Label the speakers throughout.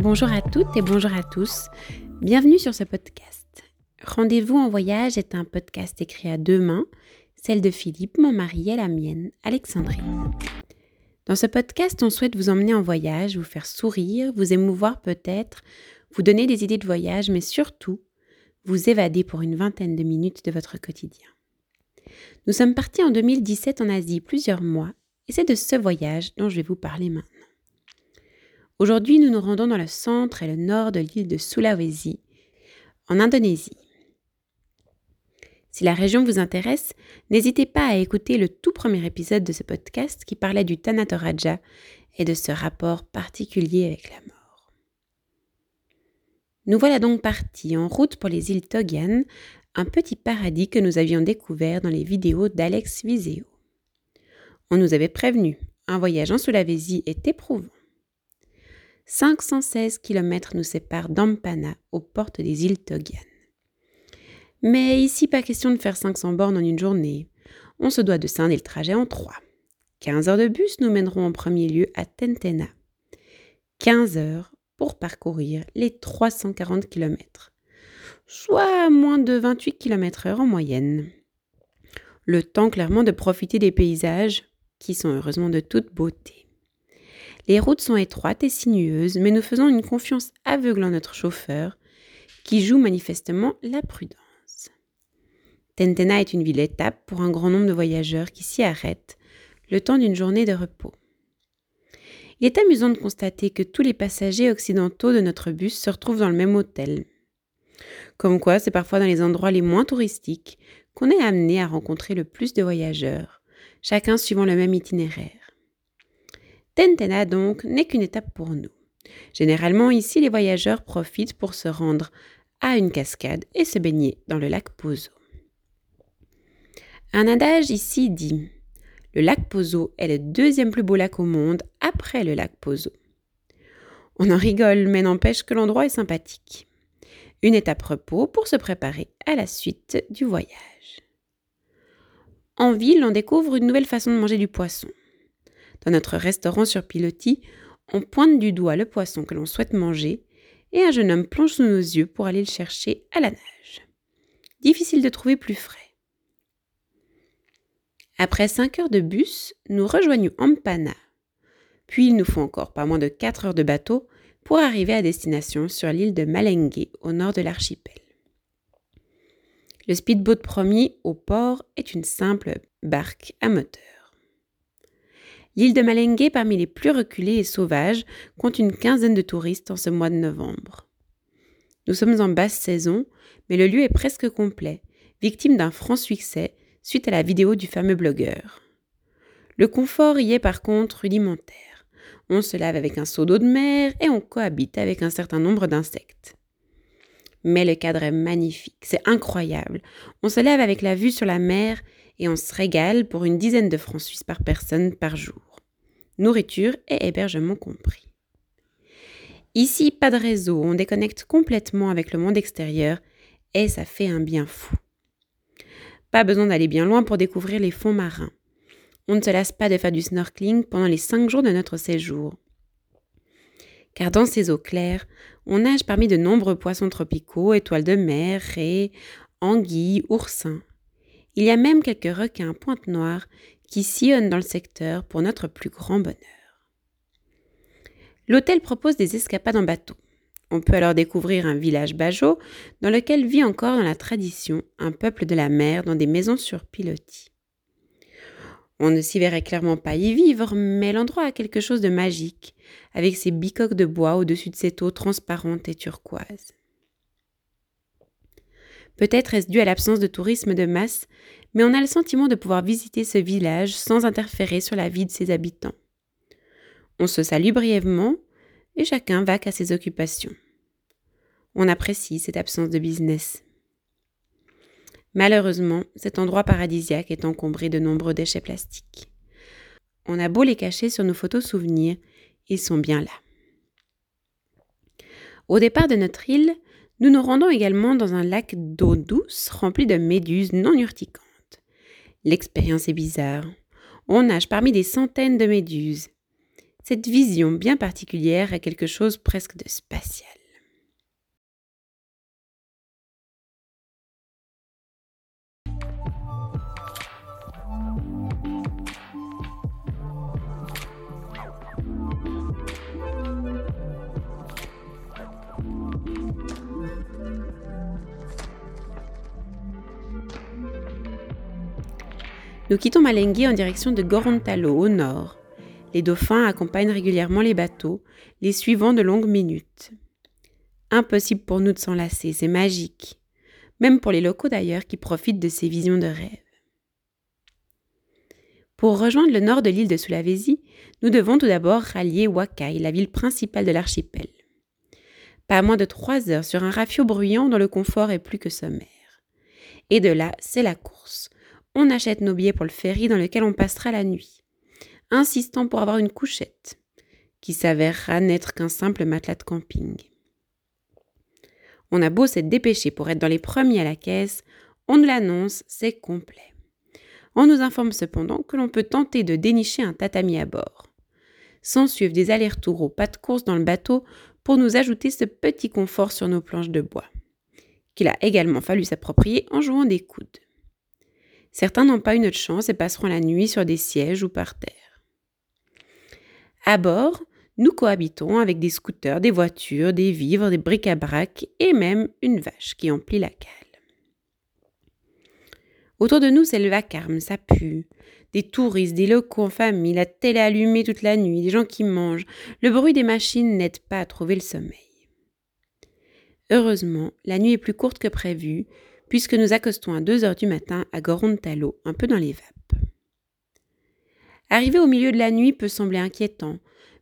Speaker 1: Bonjour à toutes et bonjour à tous. Bienvenue sur ce podcast. Rendez-vous en voyage est un podcast écrit à deux mains, celle de Philippe, mon mari, et la mienne, Alexandrine. Dans ce podcast, on souhaite vous emmener en voyage, vous faire sourire, vous émouvoir peut-être, vous donner des idées de voyage, mais surtout vous évader pour une vingtaine de minutes de votre quotidien. Nous sommes partis en 2017 en Asie plusieurs mois, et c'est de ce voyage dont je vais vous parler maintenant. Aujourd'hui, nous nous rendons dans le centre et le nord de l'île de Sulawesi, en Indonésie. Si la région vous intéresse, n'hésitez pas à écouter le tout premier épisode de ce podcast qui parlait du Tanatoraja et de ce rapport particulier avec la mort. Nous voilà donc partis en route pour les îles Togian, un petit paradis que nous avions découvert dans les vidéos d'Alex Viseo. On nous avait prévenu, un voyage en Sulawesi est éprouvant. 516 km nous séparent d'Ampana, aux portes des îles Togian. Mais ici, pas question de faire 500 bornes en une journée. On se doit de scinder le trajet en trois. 15 heures de bus nous mèneront en premier lieu à Tentena. 15 heures pour parcourir les 340 km, soit moins de 28 km heure en moyenne. Le temps clairement de profiter des paysages, qui sont heureusement de toute beauté. Les routes sont étroites et sinueuses, mais nous faisons une confiance aveugle en notre chauffeur, qui joue manifestement la prudence. Tentena est une ville étape pour un grand nombre de voyageurs qui s'y arrêtent le temps d'une journée de repos. Il est amusant de constater que tous les passagers occidentaux de notre bus se retrouvent dans le même hôtel. Comme quoi, c'est parfois dans les endroits les moins touristiques qu'on est amené à rencontrer le plus de voyageurs, chacun suivant le même itinéraire. Tentena donc n'est qu'une étape pour nous. Généralement ici les voyageurs profitent pour se rendre à une cascade et se baigner dans le lac Pozo. Un adage ici dit Le lac Pozo est le deuxième plus beau lac au monde après le lac Pozo. On en rigole, mais n'empêche que l'endroit est sympathique. Une étape repos pour se préparer à la suite du voyage. En ville, on découvre une nouvelle façon de manger du poisson. Dans notre restaurant sur pilotis, on pointe du doigt le poisson que l'on souhaite manger et un jeune homme plonge sous nos yeux pour aller le chercher à la nage. Difficile de trouver plus frais. Après 5 heures de bus, nous rejoignons Ampana. Puis il nous faut encore pas moins de 4 heures de bateau pour arriver à destination sur l'île de Malengue au nord de l'archipel. Le speedboat promis au port est une simple barque à moteur. L'île de Malengue, parmi les plus reculées et sauvages, compte une quinzaine de touristes en ce mois de novembre. Nous sommes en basse saison, mais le lieu est presque complet, victime d'un franc succès suite à la vidéo du fameux blogueur. Le confort y est par contre rudimentaire. On se lave avec un seau d'eau de mer et on cohabite avec un certain nombre d'insectes. Mais le cadre est magnifique, c'est incroyable. On se lève avec la vue sur la mer et on se régale pour une dizaine de francs suisses par personne par jour nourriture et hébergement compris. Ici, pas de réseau, on déconnecte complètement avec le monde extérieur et ça fait un bien fou. Pas besoin d'aller bien loin pour découvrir les fonds marins. On ne se lasse pas de faire du snorkeling pendant les cinq jours de notre séjour. Car dans ces eaux claires, on nage parmi de nombreux poissons tropicaux, étoiles de mer, raies, anguilles, oursins. Il y a même quelques requins pointe noire qui sillonnent dans le secteur pour notre plus grand bonheur. L'hôtel propose des escapades en bateau. On peut alors découvrir un village bajo dans lequel vit encore dans la tradition un peuple de la mer dans des maisons sur pilotis. On ne s'y verrait clairement pas y vivre, mais l'endroit a quelque chose de magique, avec ses bicoques de bois au-dessus de cette eau transparente et turquoise. Peut-être est-ce dû à l'absence de tourisme de masse, mais on a le sentiment de pouvoir visiter ce village sans interférer sur la vie de ses habitants. On se salue brièvement et chacun va qu'à ses occupations. On apprécie cette absence de business. Malheureusement, cet endroit paradisiaque est encombré de nombreux déchets plastiques. On a beau les cacher sur nos photos souvenirs, ils sont bien là. Au départ de notre île, nous nous rendons également dans un lac d'eau douce rempli de méduses non urticantes. L'expérience est bizarre. On nage parmi des centaines de méduses. cette vision bien particulière a quelque chose presque de spatial. Nous quittons Malengui en direction de Gorontalo au nord. Les dauphins accompagnent régulièrement les bateaux, les suivant de longues minutes. Impossible pour nous de s'en lasser, c'est magique. Même pour les locaux d'ailleurs qui profitent de ces visions de rêve. Pour rejoindre le nord de l'île de Sulawesi, nous devons tout d'abord rallier Wakai, la ville principale de l'archipel. Pas moins de trois heures sur un rafio bruyant dont le confort est plus que sommaire. Et de là, c'est la course on achète nos billets pour le ferry dans lequel on passera la nuit, insistant pour avoir une couchette, qui s'avérera n'être qu'un simple matelas de camping. On a beau s'être dépêché pour être dans les premiers à la caisse, on nous l'annonce, c'est complet. On nous informe cependant que l'on peut tenter de dénicher un tatami à bord. Sans suivre des allers-retours au pas de course dans le bateau pour nous ajouter ce petit confort sur nos planches de bois, qu'il a également fallu s'approprier en jouant des coudes. Certains n'ont pas une autre chance et passeront la nuit sur des sièges ou par terre. À bord, nous cohabitons avec des scooters, des voitures, des vivres, des bric-à-brac et même une vache qui emplit la cale. Autour de nous, c'est le vacarme, ça pue. Des touristes, des locaux en famille, la télé allumée toute la nuit, des gens qui mangent. Le bruit des machines n'aide pas à trouver le sommeil. Heureusement, la nuit est plus courte que prévu, puisque nous accostons à 2 heures du matin à Gorontalo, un peu dans les vapes. Arriver au milieu de la nuit peut sembler inquiétant,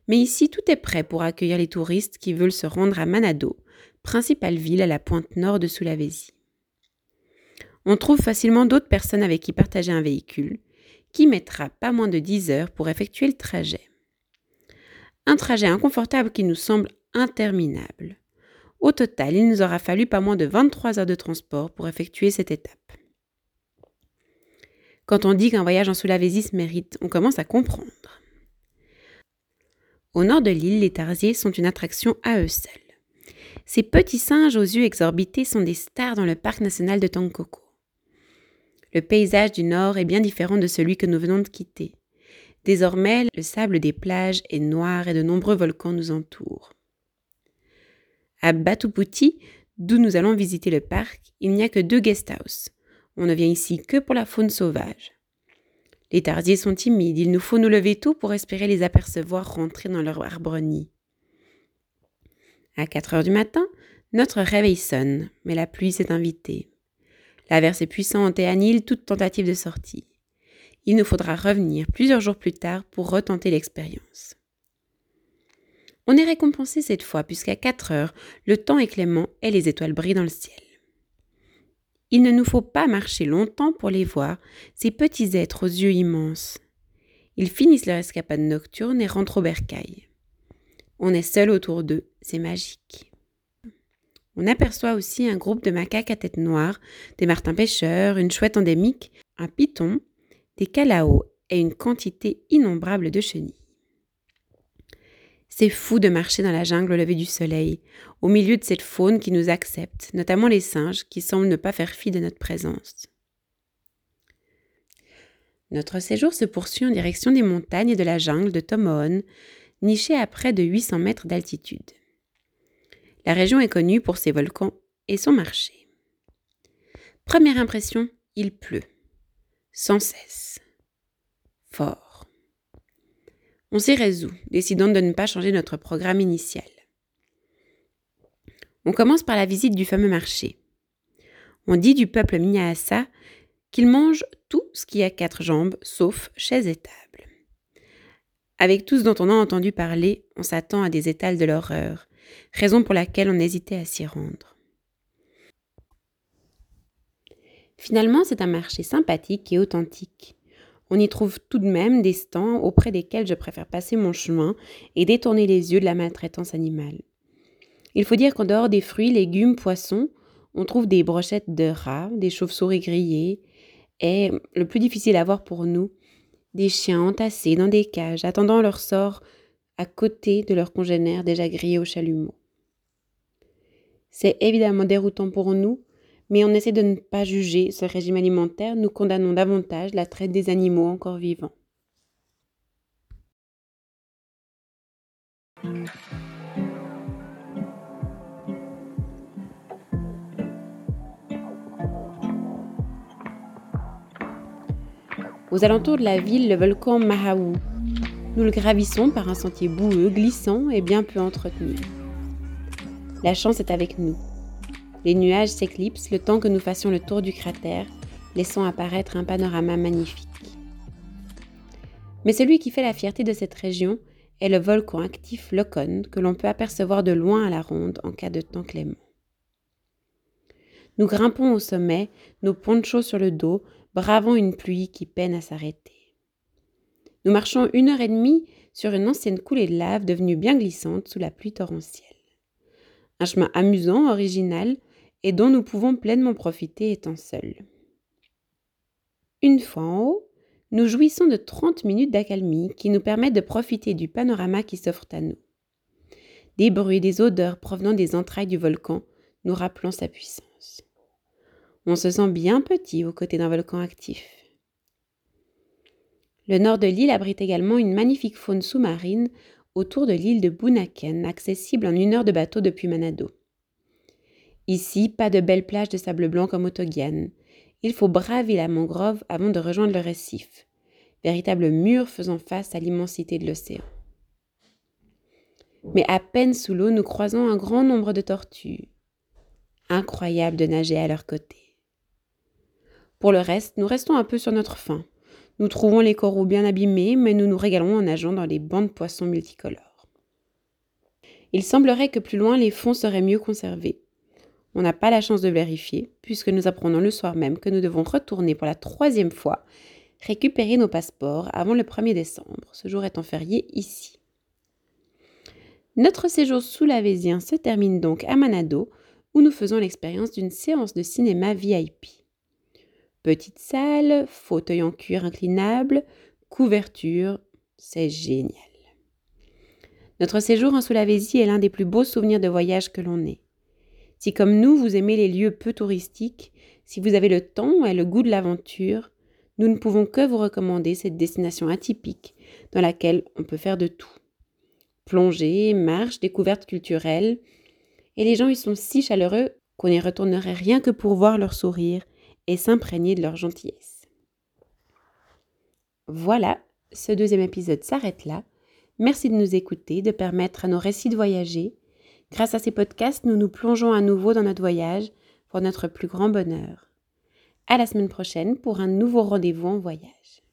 Speaker 1: mais ici tout est prêt pour accueillir les touristes qui veulent se rendre à Manado, principale ville à la pointe nord de Sulawesi. On trouve facilement d'autres personnes avec qui partager un véhicule, qui mettra pas moins de 10 heures pour effectuer le trajet. Un trajet inconfortable qui nous semble interminable. Au total, il nous aura fallu pas moins de 23 heures de transport pour effectuer cette étape. Quand on dit qu'un voyage en Sulawesi se mérite, on commence à comprendre. Au nord de l'île, les tarsiers sont une attraction à eux seuls. Ces petits singes aux yeux exorbités sont des stars dans le parc national de Tangkoko. Le paysage du nord est bien différent de celui que nous venons de quitter. Désormais, le sable des plages est noir et de nombreux volcans nous entourent. À Batuputi, d'où nous allons visiter le parc, il n'y a que deux guest houses. On ne vient ici que pour la faune sauvage. Les tarsiers sont timides, il nous faut nous lever tôt pour espérer les apercevoir rentrer dans leur arbre nid. À 4 heures du matin, notre réveil sonne, mais la pluie s'est invitée. L'averse est puissante et annule toute tentative de sortie. Il nous faudra revenir plusieurs jours plus tard pour retenter l'expérience. On est récompensé cette fois, puisqu'à 4 heures, le temps est clément et les étoiles brillent dans le ciel. Il ne nous faut pas marcher longtemps pour les voir, ces petits êtres aux yeux immenses. Ils finissent leur escapade nocturne et rentrent au bercail. On est seul autour d'eux, c'est magique. On aperçoit aussi un groupe de macaques à tête noire, des martins pêcheurs, une chouette endémique, un python, des calaos et une quantité innombrable de chenilles. C'est fou de marcher dans la jungle au lever du soleil, au milieu de cette faune qui nous accepte, notamment les singes qui semblent ne pas faire fi de notre présence. Notre séjour se poursuit en direction des montagnes et de la jungle de Tomohon, nichée à près de 800 mètres d'altitude. La région est connue pour ses volcans et son marché. Première impression, il pleut. Sans cesse. Fort. On s'y résout, décidant de ne pas changer notre programme initial. On commence par la visite du fameux marché. On dit du peuple Minyasa qu'il mange tout ce qui a quatre jambes, sauf chaises et tables. Avec tout ce dont on a entendu parler, on s'attend à des étals de l'horreur, raison pour laquelle on hésitait à s'y rendre. Finalement, c'est un marché sympathique et authentique. On y trouve tout de même des stands auprès desquels je préfère passer mon chemin et détourner les yeux de la maltraitance animale. Il faut dire qu'en dehors des fruits, légumes, poissons, on trouve des brochettes de rats, des chauves-souris grillées et, le plus difficile à voir pour nous, des chiens entassés dans des cages attendant leur sort à côté de leurs congénères déjà grillés au chalumeau. C'est évidemment déroutant pour nous, mais on essaie de ne pas juger ce régime alimentaire, nous condamnons davantage la traite des animaux encore vivants. Aux alentours de la ville, le volcan Mahaou. Nous le gravissons par un sentier boueux, glissant et bien peu entretenu. La chance est avec nous. Les nuages s'éclipsent le temps que nous fassions le tour du cratère, laissant apparaître un panorama magnifique. Mais celui qui fait la fierté de cette région est le volcan actif Locon que l'on peut apercevoir de loin à la ronde en cas de temps clément. Nous grimpons au sommet, nos ponchos sur le dos, bravant une pluie qui peine à s'arrêter. Nous marchons une heure et demie sur une ancienne coulée de lave devenue bien glissante sous la pluie torrentielle. Un chemin amusant, original, et dont nous pouvons pleinement profiter étant seuls. Une fois en haut, nous jouissons de 30 minutes d'accalmie qui nous permettent de profiter du panorama qui s'offre à nous. Des bruits, des odeurs provenant des entrailles du volcan nous rappelant sa puissance. On se sent bien petit aux côtés d'un volcan actif. Le nord de l'île abrite également une magnifique faune sous-marine autour de l'île de Bunaken, accessible en une heure de bateau depuis Manado. Ici, pas de belles plages de sable blanc comme au Togian. Il faut braver la mangrove avant de rejoindre le récif, véritable mur faisant face à l'immensité de l'océan. Mais à peine sous l'eau, nous croisons un grand nombre de tortues. Incroyable de nager à leur côté. Pour le reste, nous restons un peu sur notre faim. Nous trouvons les coraux bien abîmés, mais nous nous régalons en nageant dans les bancs de poissons multicolores. Il semblerait que plus loin les fonds seraient mieux conservés. On n'a pas la chance de vérifier, puisque nous apprenons le soir même que nous devons retourner pour la troisième fois récupérer nos passeports avant le 1er décembre, ce jour étant férié ici. Notre séjour sous l'Avésien se termine donc à Manado, où nous faisons l'expérience d'une séance de cinéma VIP. Petite salle, fauteuil en cuir inclinable, couverture, c'est génial. Notre séjour en Sulawesi est l'un des plus beaux souvenirs de voyage que l'on ait. Si comme nous, vous aimez les lieux peu touristiques, si vous avez le temps et le goût de l'aventure, nous ne pouvons que vous recommander cette destination atypique dans laquelle on peut faire de tout. Plongée, marche, découvertes culturelles. Et les gens y sont si chaleureux qu'on y retournerait rien que pour voir leur sourire et s'imprégner de leur gentillesse. Voilà, ce deuxième épisode s'arrête là. Merci de nous écouter, de permettre à nos récits de voyager. Grâce à ces podcasts, nous nous plongeons à nouveau dans notre voyage pour notre plus grand bonheur. À la semaine prochaine pour un nouveau rendez-vous en voyage.